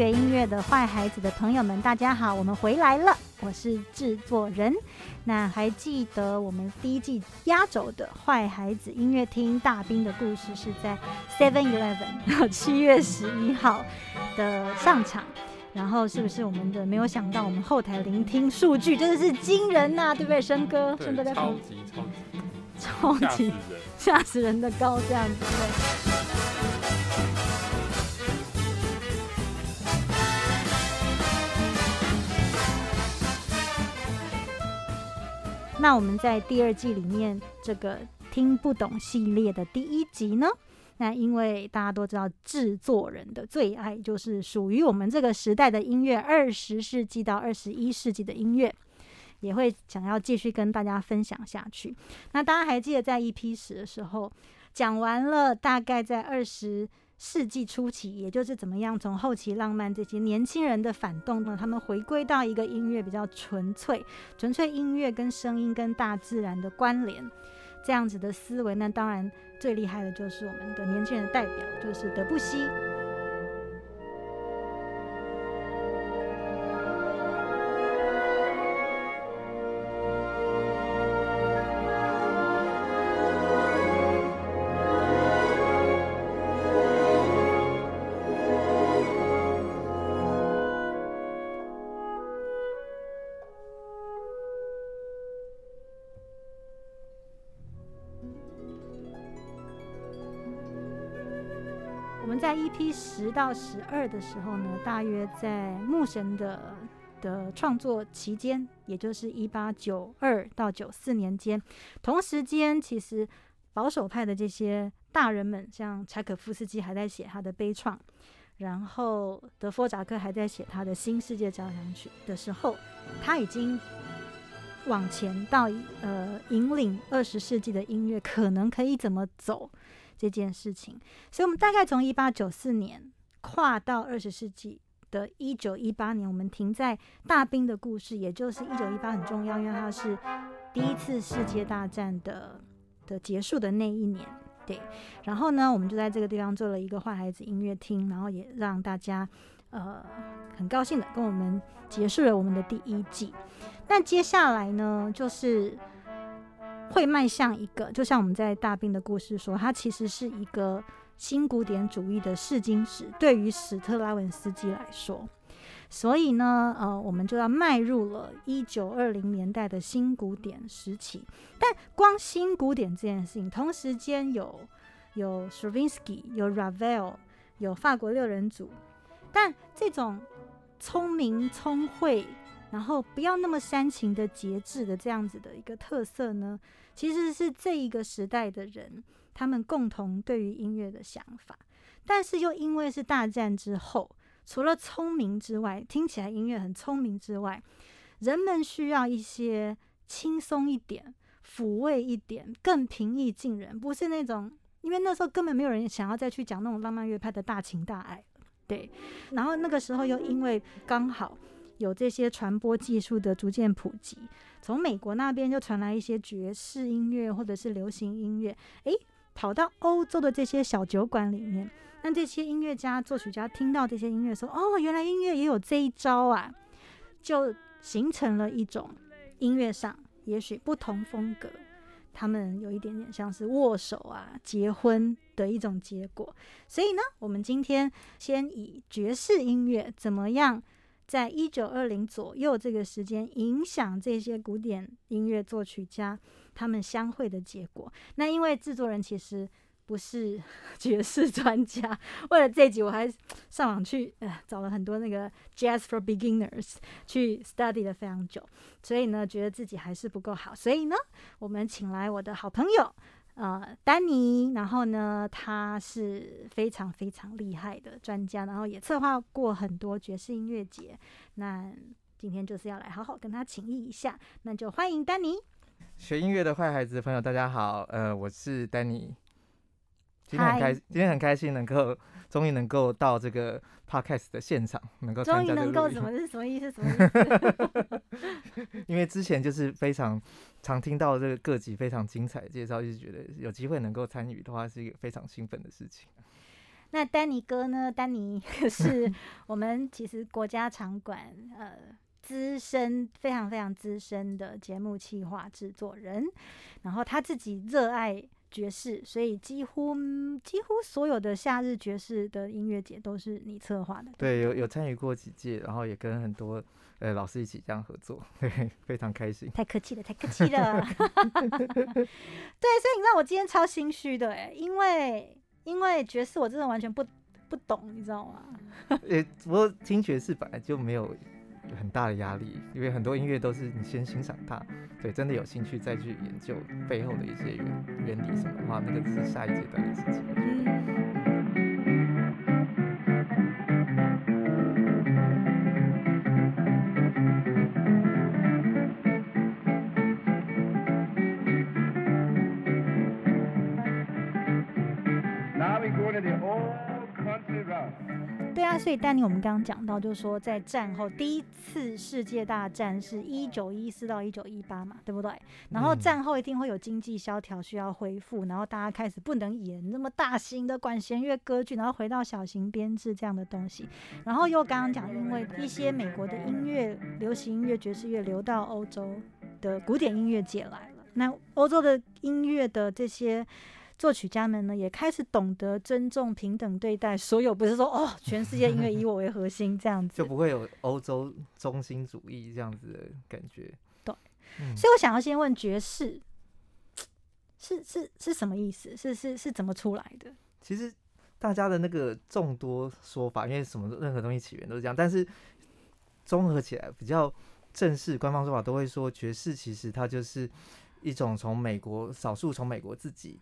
学音乐的坏孩子的朋友们，大家好，我们回来了，我是制作人。那还记得我们第一季压轴的坏孩子音乐厅大兵的故事是在 Seven Eleven 七月十一号的上场，然后是不是我们的没有想到我们后台聆听数据真的是惊人呐，对不对，生哥？生哥在超级超级超级吓死人的高这样子对。那我们在第二季里面这个听不懂系列的第一集呢？那因为大家都知道制作人的最爱就是属于我们这个时代的音乐，二十世纪到二十一世纪的音乐，也会想要继续跟大家分享下去。那大家还记得在 EP 十的时候讲完了，大概在二十。世纪初期，也就是怎么样从后期浪漫这些年轻人的反动呢？他们回归到一个音乐比较纯粹、纯粹音乐跟声音跟大自然的关联这样子的思维。那当然最厉害的就是我们的年轻人的代表，就是德布西。十到十二的时候呢，大约在牧神的的创作期间，也就是一八九二到九四年间，同时间其实保守派的这些大人们，像柴可夫斯基还在写他的悲怆，然后德弗扎克还在写他的新世界交响曲的时候，他已经往前到呃引领二十世纪的音乐可能可以怎么走。这件事情，所以我们大概从一八九四年跨到二十世纪的一九一八年，我们停在大兵的故事，也就是一九一八很重要，因为它是第一次世界大战的的结束的那一年。对，然后呢，我们就在这个地方做了一个坏孩子音乐厅，然后也让大家呃很高兴的跟我们结束了我们的第一季。那接下来呢，就是。会迈向一个，就像我们在大兵的故事说，它其实是一个新古典主义的试金石，对于史特拉文斯基来说。所以呢，呃，我们就要迈入了一九二零年代的新古典时期。但光新古典这件事情，同时间有有 Stravinsky，有 Ravel，有法国六人组，但这种聪明聪慧，然后不要那么煽情的节制的这样子的一个特色呢？其实是这一个时代的人，他们共同对于音乐的想法，但是又因为是大战之后，除了聪明之外，听起来音乐很聪明之外，人们需要一些轻松一点、抚慰一点、更平易近人，不是那种，因为那时候根本没有人想要再去讲那种浪漫乐派的大情大爱对，然后那个时候又因为刚好有这些传播技术的逐渐普及。从美国那边就传来一些爵士音乐或者是流行音乐，诶，跑到欧洲的这些小酒馆里面，那这些音乐家、作曲家听到这些音乐，说：“哦，原来音乐也有这一招啊！”就形成了一种音乐上也许不同风格，他们有一点点像是握手啊、结婚的一种结果。所以呢，我们今天先以爵士音乐怎么样？在一九二零左右这个时间，影响这些古典音乐作曲家他们相会的结果。那因为制作人其实不是 爵士专家，为了这集我还上网去呃找了很多那个 Jazz for Beginners 去 study 了非常久，所以呢觉得自己还是不够好，所以呢我们请来我的好朋友。呃，丹尼，然后呢，他是非常非常厉害的专家，然后也策划过很多爵士音乐节。那今天就是要来好好跟他请益一下，那就欢迎丹尼。学音乐的坏孩子朋友，大家好，呃，我是丹尼。今天很开，今天很开心能够终于能够到这个 podcast 的现场，能够终于能够什么是什么意思？什么意思？因为之前就是非常常听到这个各级非常精彩的介绍，一直觉得有机会能够参与的话是一个非常兴奋的事情。那丹尼哥呢？丹尼是 我们其实国家场馆呃资深非常非常资深的节目企划制作人，然后他自己热爱爵士，所以几乎几乎所有的夏日爵士的音乐节都是你策划的。对，有有参与过几届，然后也跟很多呃老师一起这样合作，对，非常开心。太客气了，太客气了。对，所以你知道我今天超心虚的哎，因为。因为爵士我真的完全不不懂，你知道吗？呃，不过听爵士本来就没有很大的压力，因为很多音乐都是你先欣赏它，对，真的有兴趣再去研究背后的一些原原理什么的话，那个是下一阶段的事情。我觉得嗯，所以丹尼，我们刚刚讲到，就是说在战后第一次世界大战是一九一四到一九一八嘛，对不对？然后战后一定会有经济萧条需要恢复，然后大家开始不能演那么大型的管弦乐歌剧，然后回到小型编制这样的东西。然后又刚刚讲，因为一些美国的音乐、流行音乐、爵士乐流到欧洲的古典音乐界来了，那欧洲的音乐的这些。作曲家们呢，也开始懂得尊重、平等对待所有，不是说哦，全世界音乐以我为核心这样子，就不会有欧洲中心主义这样子的感觉。对，所以我想要先问爵士是是是什么意思？是是是怎么出来的？其实大家的那个众多说法，因为什么任何东西起源都是这样，但是综合起来比较正式官方说法都会说，爵士其实它就是一种从美国少数从美国自己。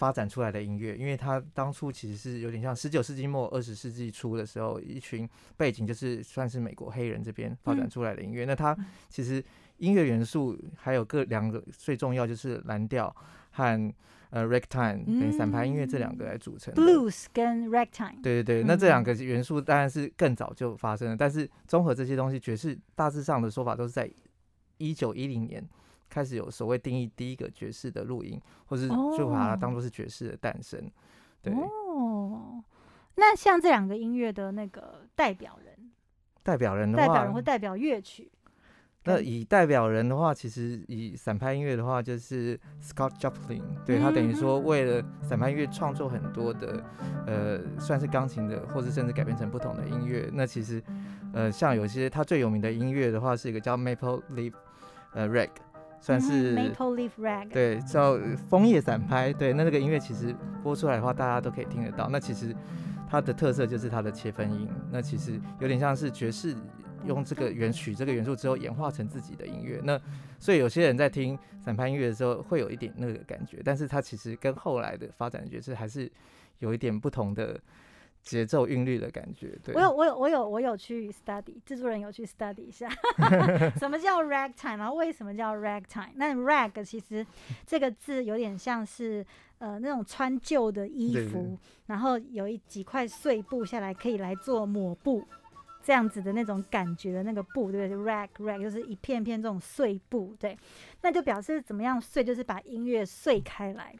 发展出来的音乐，因为它当初其实是有点像十九世纪末二十世纪初的时候，一群背景就是算是美国黑人这边发展出来的音乐。那它其实音乐元素还有各两个最重要就是蓝调和呃 ragtime 等散拍音乐这两个来组成。blues 跟 ragtime。对对对，那这两个元素当然是更早就发生了，但是综合这些东西，爵士大致上的说法都是在一九一零年。开始有所谓定义第一个爵士的录音，或是就把它当做是爵士的诞生。对哦，那像这两个音乐的那个代表人，代表人的话，代表人会代表乐曲。那以代表人的话，其实以散拍音乐的话，就是 Scott Joplin，对他等于说为了散拍音乐创作很多的呃，算是钢琴的，或是甚至改编成不同的音乐。那其实呃，像有些他最有名的音乐的话，是一个叫 Maple Leaf 呃 Rag。算是 Maple Leaf Rag，对，叫枫叶散拍，对，那这个音乐其实播出来的话，大家都可以听得到。那其实它的特色就是它的切分音，那其实有点像是爵士用这个元曲这个元素之后演化成自己的音乐。那所以有些人在听散拍音乐的时候会有一点那个感觉，但是它其实跟后来的发展爵士还是有一点不同的。节奏韵律的感觉，对我有我有我有我有去 study，制作人有去 study 一下，什么叫 ragtime，然后为什么叫 ragtime？那 rag 其实这个字有点像是呃那种穿旧的衣服，然后有一几块碎布下来可以来做抹布这样子的那种感觉的那个布，对不对？rag rag 就是一片片这种碎布，对，那就表示怎么样碎，就是把音乐碎开来，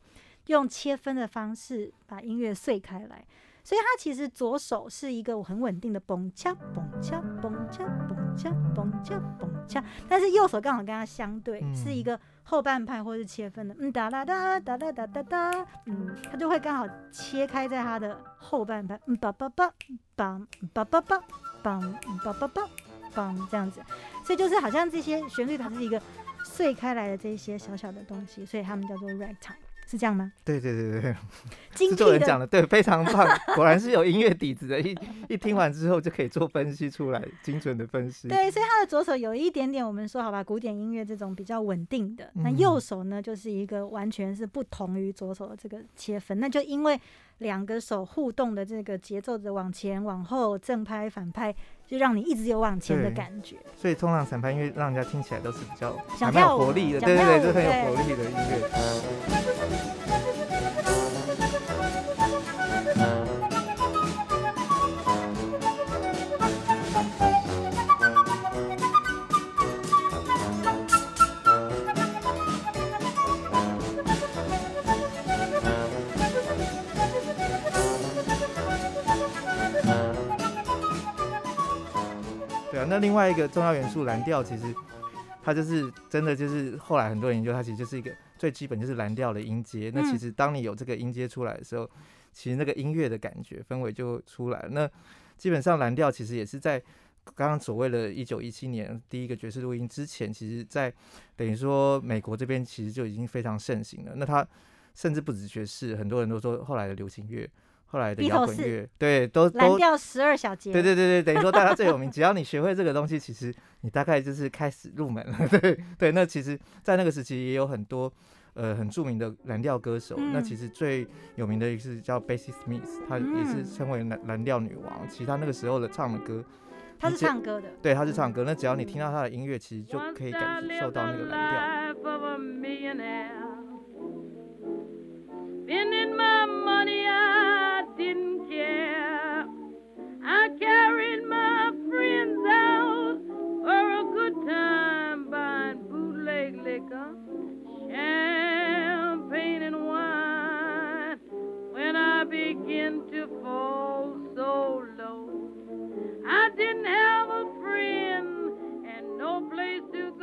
用切分的方式把音乐碎开来。所以它其实左手是一个很稳定的嘣恰嘣恰嘣恰嘣恰嘣恰嘣恰，但是右手刚好跟它相对，是一个后半拍或是切分的，嗯哒啦哒哒哒哒哒哒，嗯，它就会刚好切开在它的后半拍，嗯叭叭叭梆叭叭叭梆叭叭叭梆这样子，所以就是好像这些旋律它是一个碎开来的这些小小的东西，所以他们叫做 ragtime。是这样吗？对对对对，制作人讲的对，非常棒，果然是有音乐底子的。一一听完之后就可以做分析出来，精准的分析。对，所以他的左手有一点点，我们说好吧，古典音乐这种比较稳定的，那右手呢就是一个完全是不同于左手的这个切分，那就因为。两个手互动的这个节奏的往前往后正拍反拍，就让你一直有往前的感觉。所以通常散拍音乐让人家听起来都是比较想有活力的，对对对，就很有活力的音乐。对啊，那另外一个重要元素蓝调，其实它就是真的就是后来很多人研究，它其实就是一个最基本就是蓝调的音阶。那其实当你有这个音阶出来的时候，其实那个音乐的感觉氛围就出来了。那基本上蓝调其实也是在刚刚所谓的一九一七年第一个爵士录音之前，其实在等于说美国这边其实就已经非常盛行了。那它甚至不止爵士，很多人都说后来的流行乐。后来的摇滚乐，对，都蓝调十二小节，对对对对，等于说大家最有名。只要你学会这个东西，其实你大概就是开始入门了。对对，那其实，在那个时期也有很多呃很著名的蓝调歌手。那其实最有名的一个是叫 Bessie Smith，她也是称为蓝蓝调女王。其实她那个时候的唱的歌，她是唱歌的，对，她是唱歌。那只要你听到她的音乐，其实就可以感受到那个蓝调。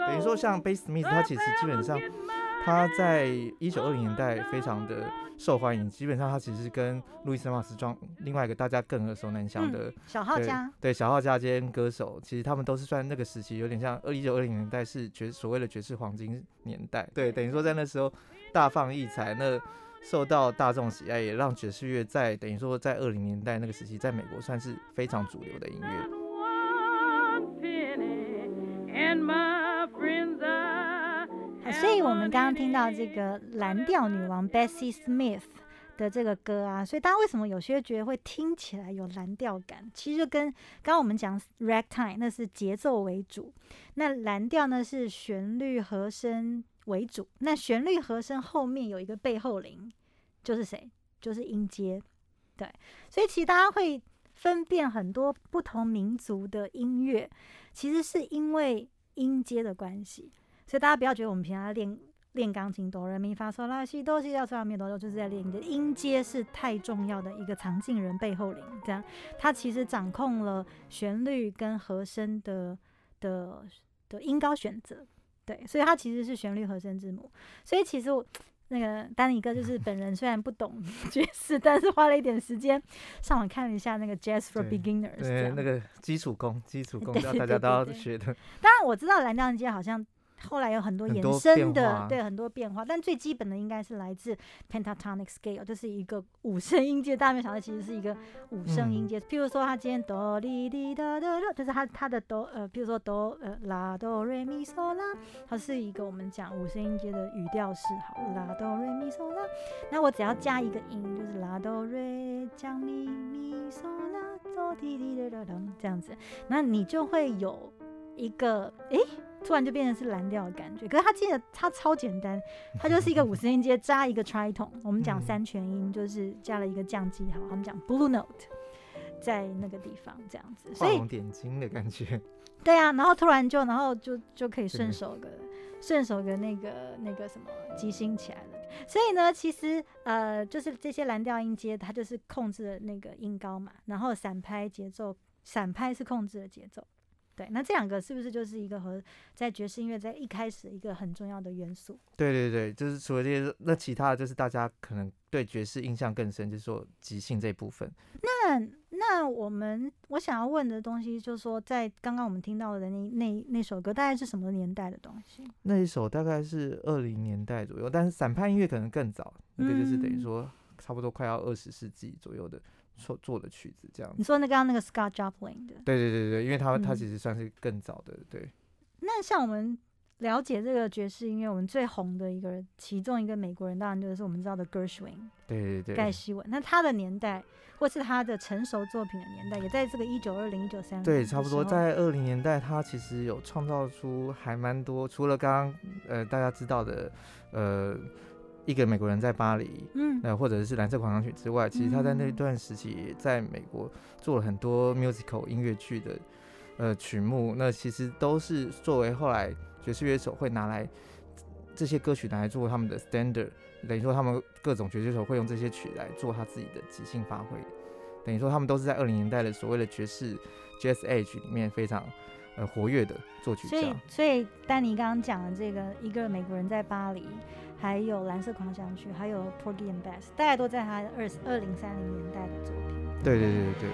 等于说，像 Bass Smith，他其实基本上 他在一九二零年代非常的受欢迎。基本上，他其实跟路易斯·马斯庄另外一个大家更耳熟能详的小号家，对小号家兼歌手，其实他们都是算那个时期有点像二一九二零年代是爵所谓的爵士黄金年代。对，等于说在那时候大放异彩，那受到大众喜爱，也让爵士乐在等于说在二零年代那个时期，在美国算是非常主流的音乐。我们刚刚听到这个蓝调女王 Bessie Smith 的这个歌啊，所以大家为什么有些觉得会听起来有蓝调感？其实就跟刚刚我们讲 Ragtime 那是节奏为主，那蓝调呢是旋律和声为主。那旋律和声后面有一个背后铃，就是谁？就是音阶。对，所以其实大家会分辨很多不同民族的音乐，其实是因为音阶的关系。所以大家不要觉得我们平常练练钢琴哆来咪发嗦拉西哆西要嗦拉咪哆哆，就是在练你的音阶是太重要的一个藏进人背后灵，这样它其实掌控了旋律跟和声的的的音高选择，对，所以它其实是旋律和声之母。所以其实我那个丹尼哥就是本人虽然不懂 爵士，但是花了一点时间上网看了一下那个 Jazz for Beginners，对，那个基础功，基础功，大家都要学的。当然我知道蓝调音阶好像。后来有很多延伸的，对很多变化，但最基本的应该是来自 pentatonic scale，就是一个五声音阶。大家没想到，其实是一个五声音阶。譬如说，他今天哆哩哩哒哒哒，就是他他的哆呃，譬如说哆呃拉哆瑞咪嗦拉，它是一个我们讲五声音阶的语调式。好，拉哆瑞咪嗦拉，那我只要加一个音，就是拉哆瑞降咪咪嗦拉哆滴滴哒哒哒这样子，那你就会有一个诶。突然就变成是蓝调的感觉，可是它记得它超简单，它就是一个 五声音阶加一个 tritone，我们讲三全音就是加了一个降记号，他们讲 blue note，在那个地方这样子，画龙点睛的感觉。对啊，然后突然就然后就就可以顺手个顺手个那个那个什么即兴起来了。所以呢，其实呃就是这些蓝调音阶，它就是控制了那个音高嘛，然后散拍节奏，散拍是控制了节奏。对，那这两个是不是就是一个和在爵士音乐在一开始一个很重要的元素？对对对，就是除了这些，那其他的就是大家可能对爵士印象更深，就是说即兴这部分。那那我们我想要问的东西，就是说在刚刚我们听到的那那那首歌，大概是什么年代的东西？那一首大概是二零年代左右，但是散拍音乐可能更早，那个就是等于说差不多快要二十世纪左右的。做做的曲子这样，你说那刚刚那个 Scott Joplin 的，对对对对，因为他他其实算是更早的，对。那像我们了解这个爵士音乐，我们最红的一个人，其中一个美国人，当然就是我们知道的 Gershwin，对对对，盖希文。那他的年代，或是他的成熟作品的年代，也在这个一九二零一九三零，对，差不多在二零年代，他其实有创造出还蛮多，除了刚刚呃大家知道的呃。一个美国人在巴黎，嗯，呃，或者是蓝色狂想曲之外，其实他在那段时期在美国做了很多 musical 音乐剧的，呃，曲目，那其实都是作为后来爵士乐手会拿来这些歌曲拿来做他们的 standard，等于说他们各种爵士手会用这些曲来做他自己的即兴发挥。等于说他们都是在二零年代的所谓的爵士 Jazz Age 里面非常呃活跃的作曲所以家。所以丹尼刚刚讲的这个一个美国人在巴黎，还有蓝色狂想曲，还有 Porgy and Bess，大概都在他二二零三零年代的作品。对对对对对。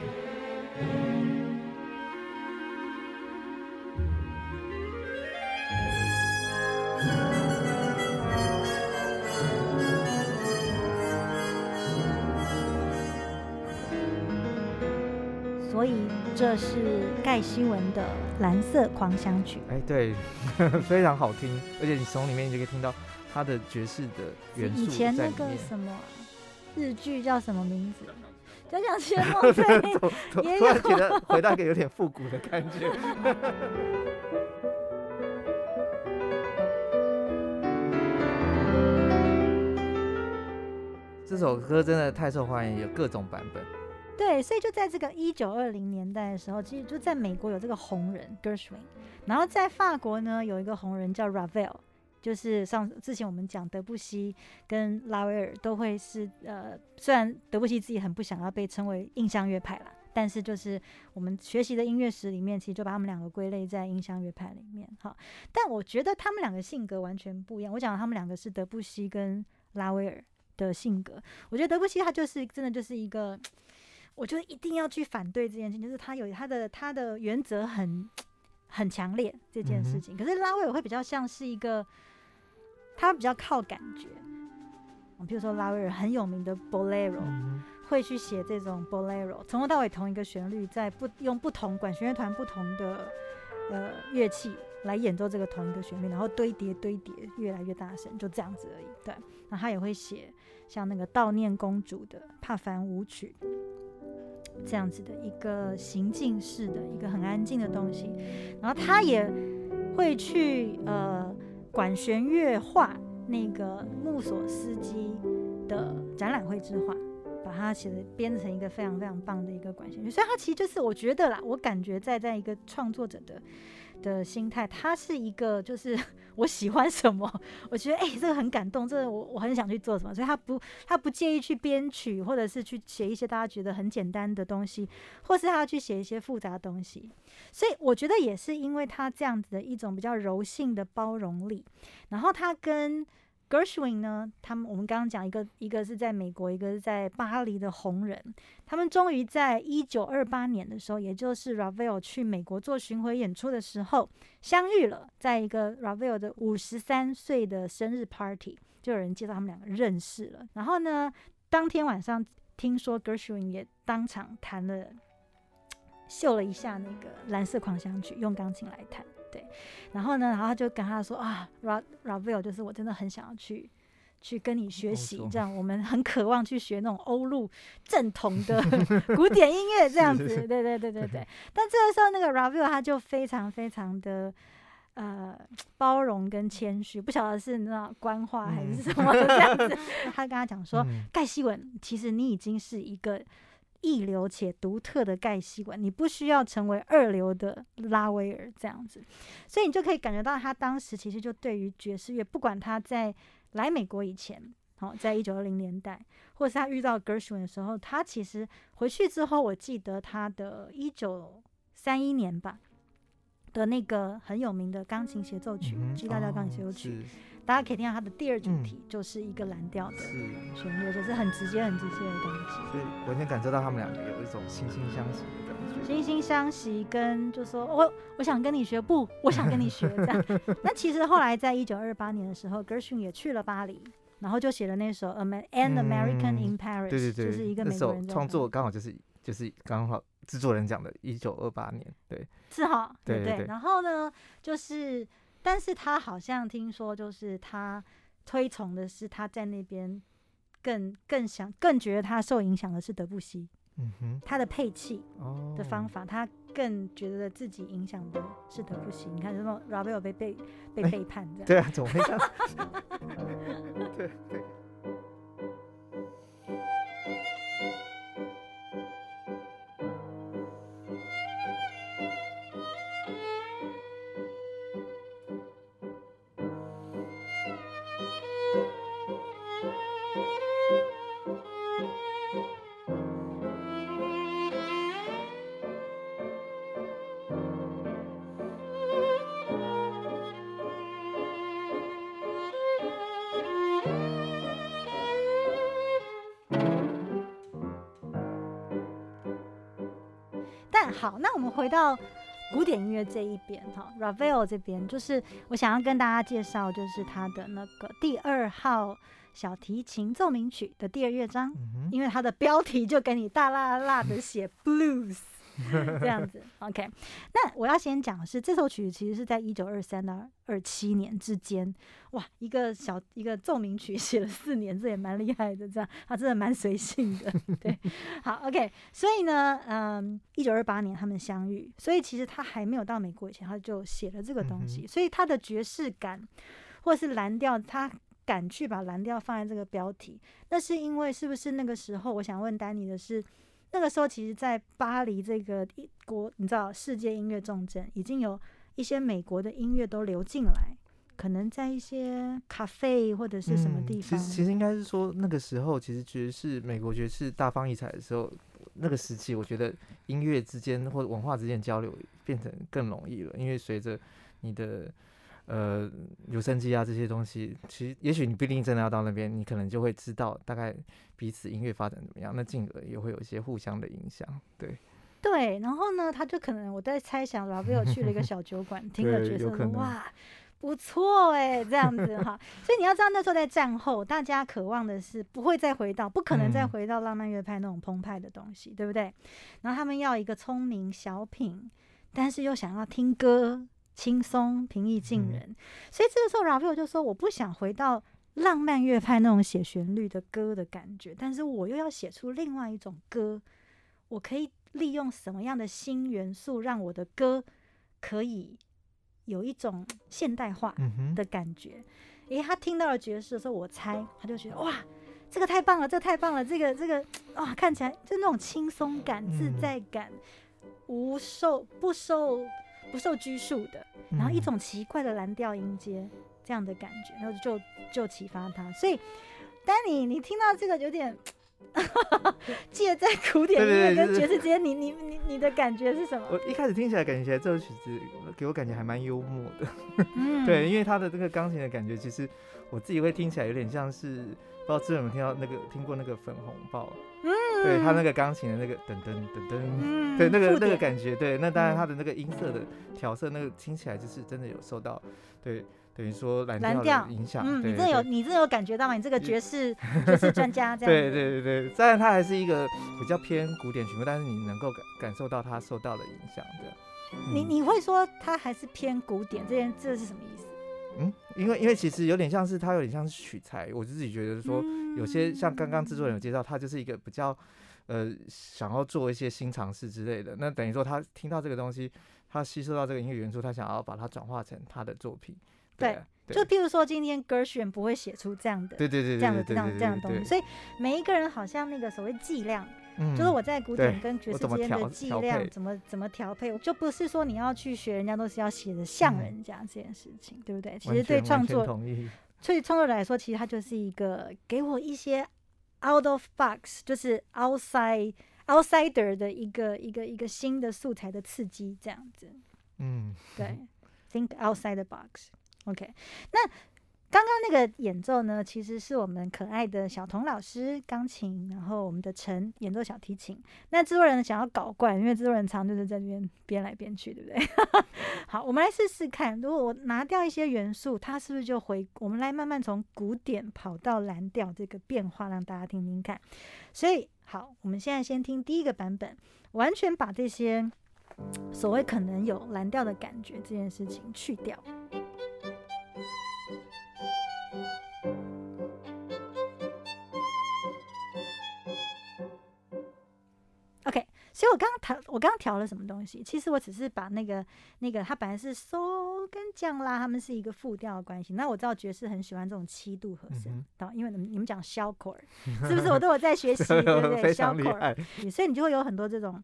所以这是盖希文的蓝色狂想曲。哎，对，非常好听，而且你从里面就可以听到它的爵士的元素以前那个。什么日剧叫什么名字？交响曲梦对，突突也突然有觉得回到一个有点复古的感觉。这首歌真的太受欢迎，有各种版本。对，所以就在这个一九二零年代的时候，其实就在美国有这个红人 Gershwin，然后在法国呢有一个红人叫 Ravel，就是上之前我们讲德布西跟拉威尔都会是呃，虽然德布西自己很不想要被称为印象乐派啦，但是就是我们学习的音乐史里面，其实就把他们两个归类在印象乐派里面哈。但我觉得他们两个性格完全不一样。我讲他们两个是德布西跟拉威尔的性格，我觉得德布西他就是真的就是一个。我觉得一定要去反对这件事情，就是他有他的他的原则很很强烈这件事情。可是拉威尔会比较像是一个，他比较靠感觉。嗯比如说拉威尔很有名的 Bolero，、嗯会去写这种 Bolero，从头到尾同一个旋律，在不用不同管弦乐团不同的呃乐器来演奏这个同一个旋律，然后堆叠堆叠越来越大声，就这样子而已。对，然后他也会写像那个悼念公主的帕凡舞曲。这样子的一个行进式的一个很安静的东西，然后他也会去呃管弦乐画那个穆索斯基的展览会之画，把它写的编成一个非常非常棒的一个管弦乐，所以它其实就是我觉得啦，我感觉在在一个创作者的的心态，他是一个就是 我喜欢什么，我觉得哎、这个很感动，这个我我很想去做什么，所以他不他不介意去编曲，或者是去写一些大家觉得很简单的东西，或是他要去写一些复杂的东西。所以我觉得也是因为他这样子的一种比较柔性的包容力，然后他跟 Gershwin 呢，他们我们刚刚讲一个一个是在美国，一个是在巴黎的红人，他们终于在一九二八年的时候，也就是 Ravel 去美国做巡回演出的时候相遇了，在一个 Ravel 的五十三岁的生日 party，就有人介绍他们两个认识了。然后呢，当天晚上听说 Gershwin 也当场弹了。秀了一下那个蓝色狂想曲，用钢琴来弹，对，然后呢，然后他就跟他说啊，Ra Ravel 就是我真的很想要去去跟你学习这样我们很渴望去学那种欧陆正统的 古典音乐这样子，是是对对对对对。但这个时候那个 Ravel 他就非常非常的。呃，包容跟谦虚，不晓得是那官话还是什么这样子。他跟他讲说，嗯盖希文，其实你已经是一个一流且独特的盖希文，你不需要成为二流的拉威尔这样子，所以你就可以感觉到他当时其实就对于爵士乐，不管他在来美国以前，好、在一九二零年代，或是他遇到 Gershwin 的时候，他其实回去之后，我记得他的一九三一年吧。的那个很有名的钢琴协奏曲，G 大调钢琴协奏哦曲，是大家可以听到它的第二主嗯题就是一个蓝调的是，旋律，就是很直接、很直接的东西。所以完全感受到他们两个有一种惺惺相惜的感觉。惺惺相惜，跟就说我我想跟你学，不，我想跟你学这样。那其实后来在一九二八年的时候，Gershwin 也去了巴黎，然后就写了那首《Amer An American in Paris》，对对对，就是一个美国人创作刚好就是就是刚好制作人讲的，一九二八年，对，是哈，对对对然后呢，就是但是他好像听说，就是他推崇的是他在那边更更想更觉得他受影响的是德布西，嗯哼，他的配器，哦的方法，他更觉得自己影响的是德布西。你看，什么 Ravel 被被被哎背叛这样。对啊，怎么会这样？对 对。回到古典音乐这一边哈，Ravel 这边，就是我想要跟大家介绍，就是他的那个第二号小提琴奏鸣曲的第二乐章，因为它的标题就给你大辣辣的写 blues。这样子，OK。那我要先讲的是，这首曲子其实是在一九二三到二七年之间，哇，一个小一个奏鸣曲写了四年，这也蛮厉害的。这样，他真的蛮随性的。对，好，OK。所以呢，嗯，一九二八年他们相遇，所以其实他还没有到美国以前，他就写了这个东西。嗯所以他的爵士感或是蓝调，他敢去把蓝调放在这个标题，那是因为是不是那个时候？我想问丹尼的是。那个时候，其实，在巴黎这个一国，你知道，世界音乐重镇，已经有一些美国的音乐都流进来，可能在一些咖啡或者是什么地方。嗯、其实，其实应该是说，那个时候，其实爵士美国爵士大放异彩的时候，那个时期，我觉得音乐之间或者文化之间交流变成更容易了，因为随着你的。呃，留声机啊这些东西，其实也许你不一定真的要到那边，你可能就会知道大概彼此音乐发展怎么样，那进而也会有一些互相的影响，对。对，然后呢，他就可能我在猜想，老贝有去了一个小酒馆，听了觉得哇，不错哎，这样子哈。所以你要知道，那时候在战后，大家渴望的是不会再回到，不可能再回到浪漫乐派那种澎湃的东西，对不对？然后他们要一个聪明小品，但是又想要听歌。轻松平易近人，嗯、所以这个时候 Ravel 就说：“我不想回到浪漫乐派那种写旋律的歌的感觉，但是我又要写出另外一种歌。我可以利用什么样的新元素，让我的歌可以有一种现代化的感觉？”诶、嗯，他听到了爵士的时候，我猜他就觉得：“哇，这个太棒了，这个太棒了，这个这个啊，看起来就那种轻松感、自在感，无受不受。”不受拘束的，然后一种奇怪的蓝调音阶这样的感觉，然后就就启发他。所以，丹尼，你听到这个有点 介在古典音乐跟爵士之间，你你你你的感觉是什么？我一开始听起来感觉这首曲子给我感觉还蛮幽默的，嗯，对，因为他的这个钢琴的感觉，其实我自己会听起来有点像是，不知道知有没有听到那个听过那个粉红豹。嗯，对他那个钢琴的那个噔噔噔噔，嗯、对那个那个感觉，对，那当然他的那个音色的调色，那个听起来就是真的有受到，对，等于说蓝调的影响。嗯，你真的有，你真的有感觉到吗？你这个爵士爵士专家 这样。对对对对，虽然它还是一个比较偏古典曲目，但是你能够感感受到它受到的影响，这样。嗯、你你会说它还是偏古典，这件这是什么意思？嗯，因为因为其实有点像是它有点像是取材，我自己觉得说。嗯有些像刚刚制作人有介绍，他就是一个比较，呃，想要做一些新尝试之类的。那等于说他听到这个东西，他吸收到这个音乐元素，他想要把它转化成他的作品。对，就譬如说今天 Gershwin 不会写出这样的，对对对，这样的这样这样的东西。所以每一个人好像那个所谓剂量，嗯、就是我在古典跟爵士之间的剂量怎么怎么调配，就不是说你要去学人家都是要写的像人家这件事情，对不对？其实对创作，所以创作者来说，其实它就是一个给我一些。out of box 就是 outside outsider 的一个一个一个新的素材的刺激，这样子。嗯，对，think outside the box。OK，那刚刚那个演奏呢，其实是我们可爱的小童老师钢琴，然后我们的陈演奏小提琴。那制作人想要搞怪，因为制作人常就是在这边编来编去，对不对？好，我们来试试看，如果我拿掉一些元素，它是不是就回？我们来慢慢从古典跑到蓝调这个变化，让大家听听看。所以，好，我们现在先听第一个版本，完全把这些所谓可能有蓝调的感觉这件事情去掉。所以我刚刚调，我刚刚调了什么东西？其实我只是把那个那个，它本来是嗦跟降拉，他们是一个复调的关系。那我知道爵士很喜欢这种七度和声，到、因为你们你们讲肖口尔，是不是？我都有在学习，对不对？肖口尔，所以你就会有很多这种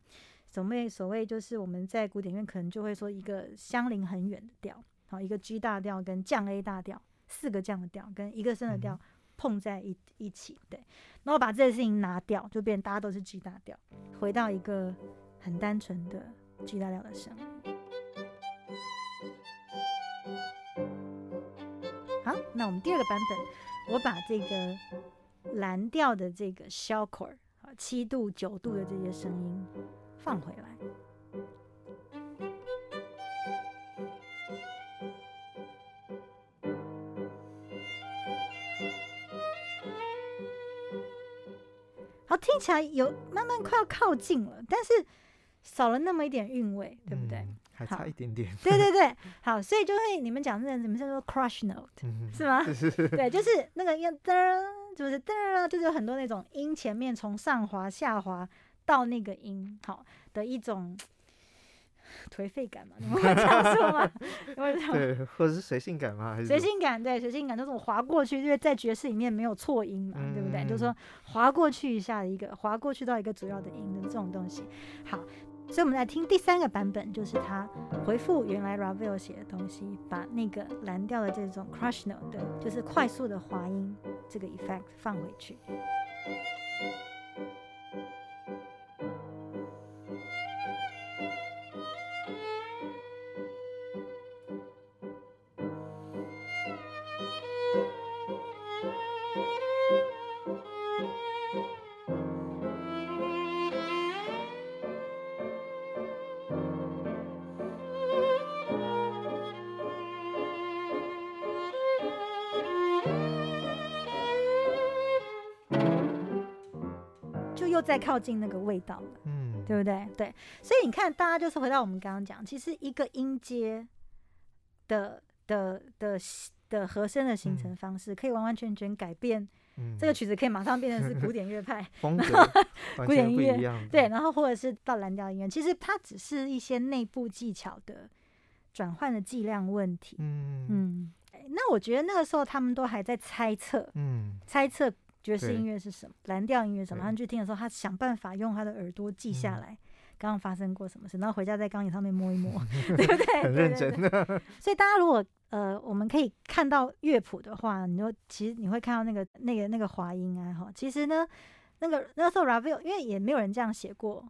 所谓所谓就是我们在古典乐可能就会说一个相邻很远的调，好，一个 G 大调跟降 A 大调，四个降的调跟一个升的调。碰在一一起，对，然后把这件事情拿掉，就变大家都是 G 大调，回到一个很单纯的 G 大调的声音。好，那我们第二个版本，我把这个蓝调的这个 s h a l k o r 啊，七度、九度的这些声音放回来。听起来有慢慢快要靠近了，但是少了那么一点韵味，对不对？嗯还好差一点点。对对对，好，所以就会你们讲那个什么叫做 crush note 嗯是吗？是是是，对，就是那个要噔，就是噔儿，就是有很多那种音前面从上滑下滑到那个音，好的一种颓废感嘛，你们会这样说吗？你会这样对，或者是随性感吗？还是随性感，对，随性感就是我划过去，因为在爵士里面没有错音嘛，对不对？就是说嗯划过去一下的一个，划过去到一个主要的音的这种东西。好，所以我们来听第三个版本，就是他回复原来 Ravel 写的东西，把那个蓝调的这种 crush note 对，就是快速的滑音这个 effect 放回去。又再靠近那个味道了。嗯，对不对？对，所以你看，大家就是回到我们刚刚讲，其实一个音阶的的的的和声的形成嗯方式，可以完完全全改变嗯这个曲子，可以马上变成是古典乐派，风格古典音乐。对，，然后或者是到蓝调音乐，其实它只是一些内部技巧的转换的剂量问题。嗯嗯，哎那我觉得那个时候他们都还在猜测，嗯猜测爵士音乐是什么，蓝调音乐什么。他去听的时候，他想办法用他的耳朵记下嗯来刚刚发生过什么事，然后回家在钢琴上面摸一摸，对不对？很对认真。的。所以大家如果呃，我们可以看到乐谱的话，你就其实你会看到那个那个那个滑音啊，哈，其实呢，那个那时候 Ravel 因为也没有人这样写过，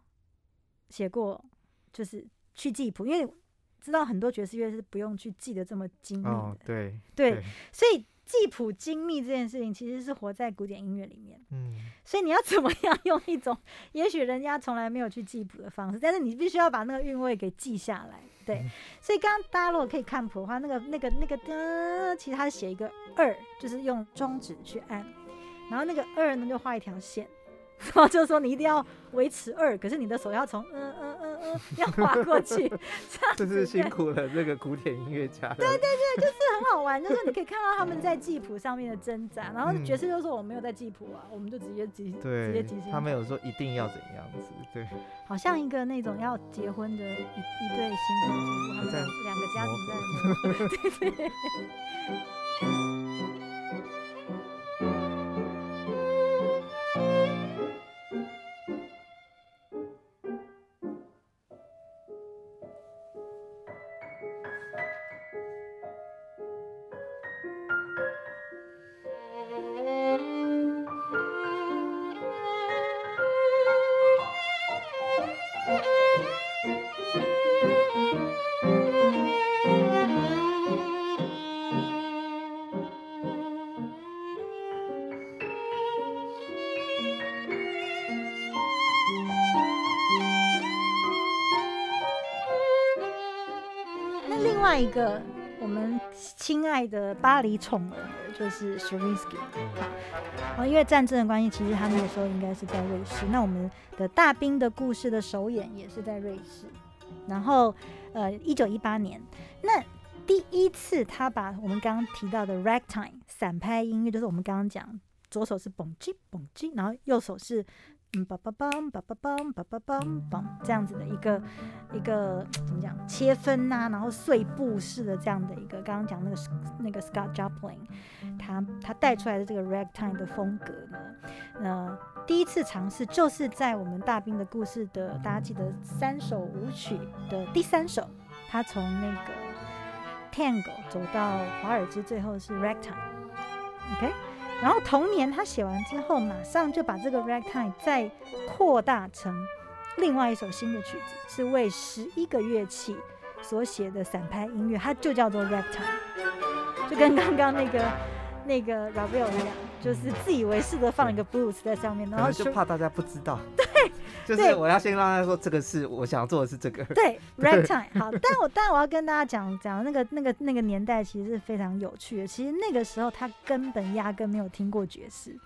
写过就是去记谱，因为知道很多爵士乐是不用去记得这么精密的，哦，对对，所以记谱精密这件事情其实是活在古典音乐里面。嗯所以你要怎么样用一种 也许人家从来没有去记谱的方式，但是你必须要把那个韵味给记下来。对，嗯所以刚刚大家如果可以看谱的话，那个那个那个的，其实它写一个二，就是用中指去按，然后那个二呢就画一条线。然后就说你一定要维持二，可是你的手要从嗯嗯嗯嗯要划过去，这是辛苦了这个古典音乐家。对对对，就是很好玩，就是你可以看到他们在记谱上面的挣扎，然后嗯爵士就说我没有在记谱啊，我们就直接记直接即兴他们有说一定要怎样子，对，好像一个那种要结婚的一一对新婚夫妇，他们两两个家庭在 对对。一个我们亲爱的巴黎宠儿就是 Stravinsky。哦，因为战争的关系，其实他那个时候应该是在瑞士。那我们的大兵的故事的首演也是在瑞士。然后，呃，一九一八年，那第一次他把我们刚刚提到的 ragtime 散拍音乐，就是我们刚刚讲，左手是嘣叽嘣叽，然后右手是嗯梆梆梆梆梆梆梆梆梆梆这样子的一个一个怎么讲切分呐、然后碎步式的这样的一个，刚刚讲那个那个 Scott Joplin，他他带出来的这个 ragtime 的风格呢，呃，第一次尝试就是在我们大兵的故事的，大家记得三首舞曲的第三首，他从那个 tango 走到华尔兹，最后是 ragtime，OK，、然后同年他写完之后，马上就把这个 ragtime 再扩大成另外一首新的曲子，是为十一个乐器所写的散拍音乐，它就叫做 ragtime，就跟刚刚那个那个 Ravel 一样，就是自以为是的放一个 blues 在上面，然后就怕大家不知道。对 就是对。我要先让他说这个是我想要做的是这个，对，ragtime。好，但我但我要跟大家讲讲那个那个那个年代其实是非常有趣的。其实那个时候他根本压根没有听过爵士，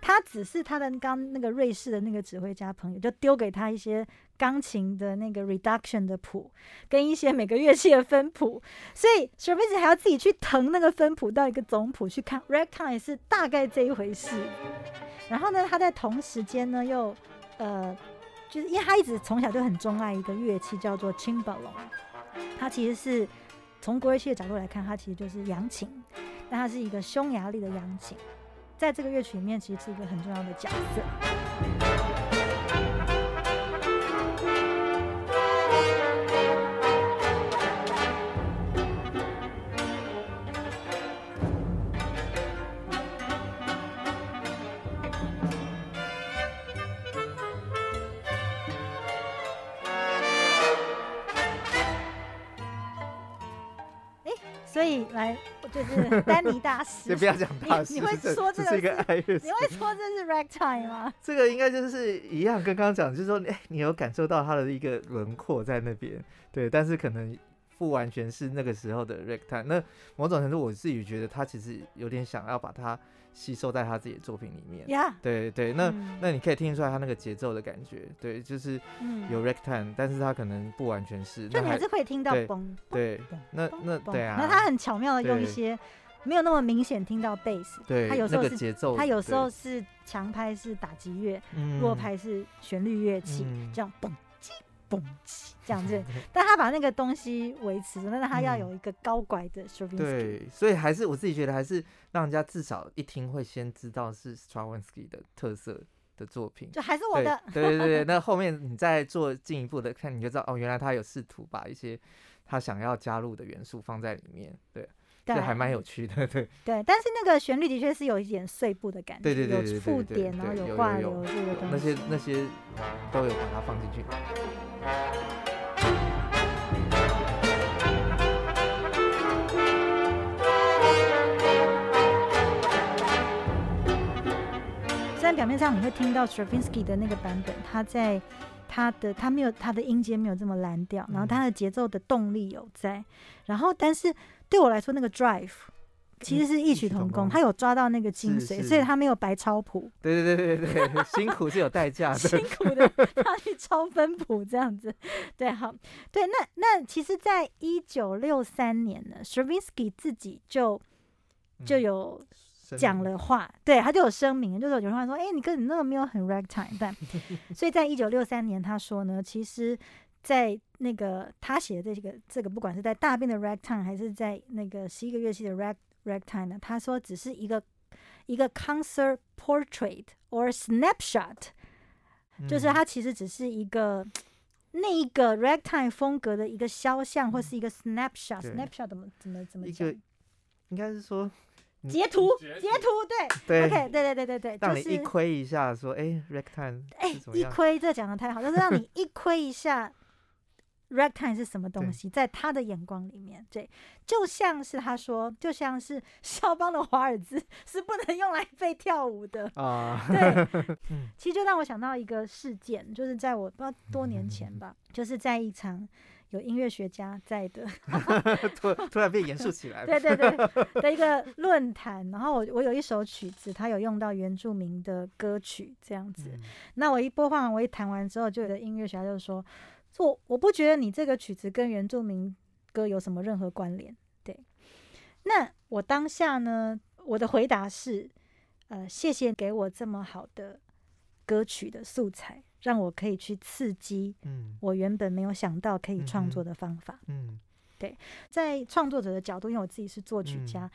他只是他的刚那个瑞士的那个指挥家朋友就丢给他一些钢琴的那个 reduction 的谱，跟一些每个乐器的分谱，所以 s r v k y 还要自己去腾那个分谱到一个总谱去看 ragtime 是大概这一回事。然后呢，他在同时间呢又呃。就是因为他一直从小就很钟爱一个乐器，叫做 cimbalom。它其实是从国乐器的角度来看，它其实就是扬琴，但它是一个匈牙利的扬琴，在这个乐曲里面其实是一个很重要的角色。来就是丹尼大师，先不要讲大师，你会说这个是一个爱乐，你会说这是 ragtime 吗？这个应该就是一样，跟刚刚讲，就是说，哎，你有感受到它的一个轮廓在那边，对，但是可能不完全是那个时候的 ragtime。那某种程度，我自己觉得他其实有点想要把它吸收在他自己的作品里面。呀，对对，那嗯。那你可以听出来他那个节奏的感觉，对，就是嗯，有 ragtime，但是他可能不完全是，那就你还是会听到对嘣，对嘣那那对啊那他很巧妙的用一些没有那么明显听到贝斯，对那他有时候是个节奏，他有时候是强拍是打击乐，嗯。弱拍是旋律乐器，嗯。这样嘣叽嘣叽这样子，但他把那个东西维持着，但是他要嗯。有一个高拐的 s t r a v i n s k y 对，所以还是我自己觉得，还是让人家至少一听会先知道是 Stravinsky 的特色的作品。就还是我的，对对对对，那后面你再做进一步的看，你就知道哦，原来他有试图把一些他想要加入的元素放在里面，对，对这还蛮有趣的，对。对，但是那个旋律的确是有一点碎步的感觉，对对对对有对对附点，然后有挂流。这个东西，那些那些都有把它放进去。虽然表面上你会听到 Stravinsky 的那个版本，他在他的他没有他的音阶没有这么蓝调，然后嗯。他的节奏的动力有在，然后但是对我来说那个 drive 其实是异曲同工，他有抓到那个精髓，所以他没有白抄谱，对对对对对对，辛苦是有代价的辛。苦的他去抄分谱这样子。对，好，对，那那其实，在一九六三年呢，Stravinsky 自己就就嗯有生讲了话，对他就有声明，就是有人话说，哎、你跟你那个没有很 ragtime，但所以在一九六三年，他说呢，其实，在那个他写的这个这个，不管是在大便的 ragtime，还是在那个十一个乐器的 rag ragtime 呢，他说只是一个一个 concert portrait or snapshot，、就是嗯它其实只是一个。那一个 ragtime 风格的一个肖像，或是一个对 snapshot 怎么怎么怎么讲一个？应该是说嗯截图，截截图，对 对，OK，对对对对对，就是让你一窥一下，说哎，ragtime 哎？一窥这讲的太好，就是让你一窥一下 ragtime 是什么东西，在他的眼光里面，对，就像是他说，就像是肖邦的华尔兹是不能用来被跳舞的。啊，对。嗯，其实就让我想到一个事件，就是在我不知道多年前吧，就是在一场有音乐学家在的 突突然变严肃起来。了。对对对的一个论坛，然后我我有一首曲子，它有用到原住民的歌曲这样子，嗯。那我一播放，我一弹完之后，就有的音乐学家就说：“我我不觉得你这个曲子跟原住民歌有什么任何关联。”对，那我当下呢，我的回答是：呃，谢谢给我这么好的歌曲的素材，让我可以去刺激嗯我原本没有想到可以创作的方法。嗯对在创作者的角度，因为我自己是作曲嗯家。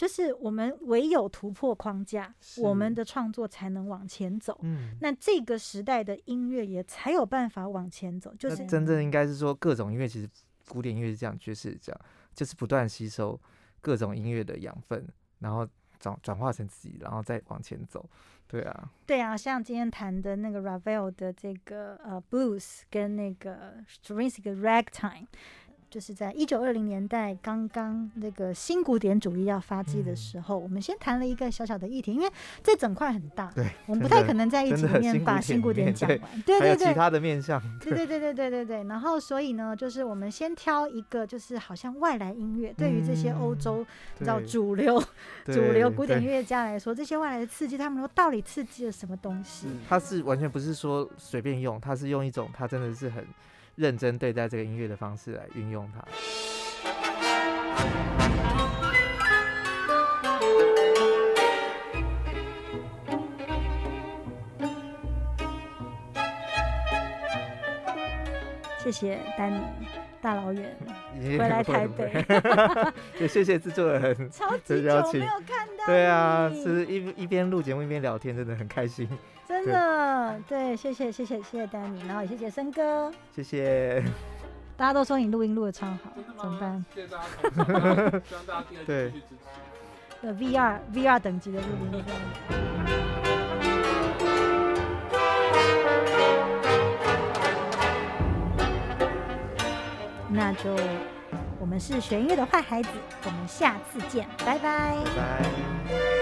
就是我们唯有突破框架，我们的创作才能往前走。嗯，那这个时代的音乐也才有办法往前走，就是真正应该是说各种音乐，其实古典音乐是这样，爵士是这样，就是不断吸收各种音乐的养分，然后转转化成自己，然后再往前走。对啊，对啊，像今天谈的那个 Ravel 的这个呃 blues 跟那个 Stravinsky 的 ragtime，就是在一九二零年代刚刚那个新古典主义要发迹的时候，我们先谈了一个小小的议题，因为这整块很大，对，我们不太可能在一集真的里面把新古典讲完，对对对。其他的面向，对对对对对对对，然后所以呢，就是我们先挑一个，就是好像外来音乐，对于这些欧洲你知道对。主流 主流古典音乐家来说，这些外来的刺激，他们说到底刺激了什么东西？他是完全不是说随便用，他是用一种他真的是很认真对待这个音乐的方式来运用它。谢谢丹尼大老远也回来台北，也谢谢制作人。超级久没有看到对啊，是一一边录节目一边聊天，真的很开心。真的对，谢谢谢谢谢谢丹尼，然后也谢谢森哥，谢谢。大家都说你录音录的超好，怎么办吗？？谢谢大家，希望大家第 二对季继续支持。呃 VR VR 等级的录音。那就我们是学音乐的坏孩子，我们下次见，拜拜拜拜。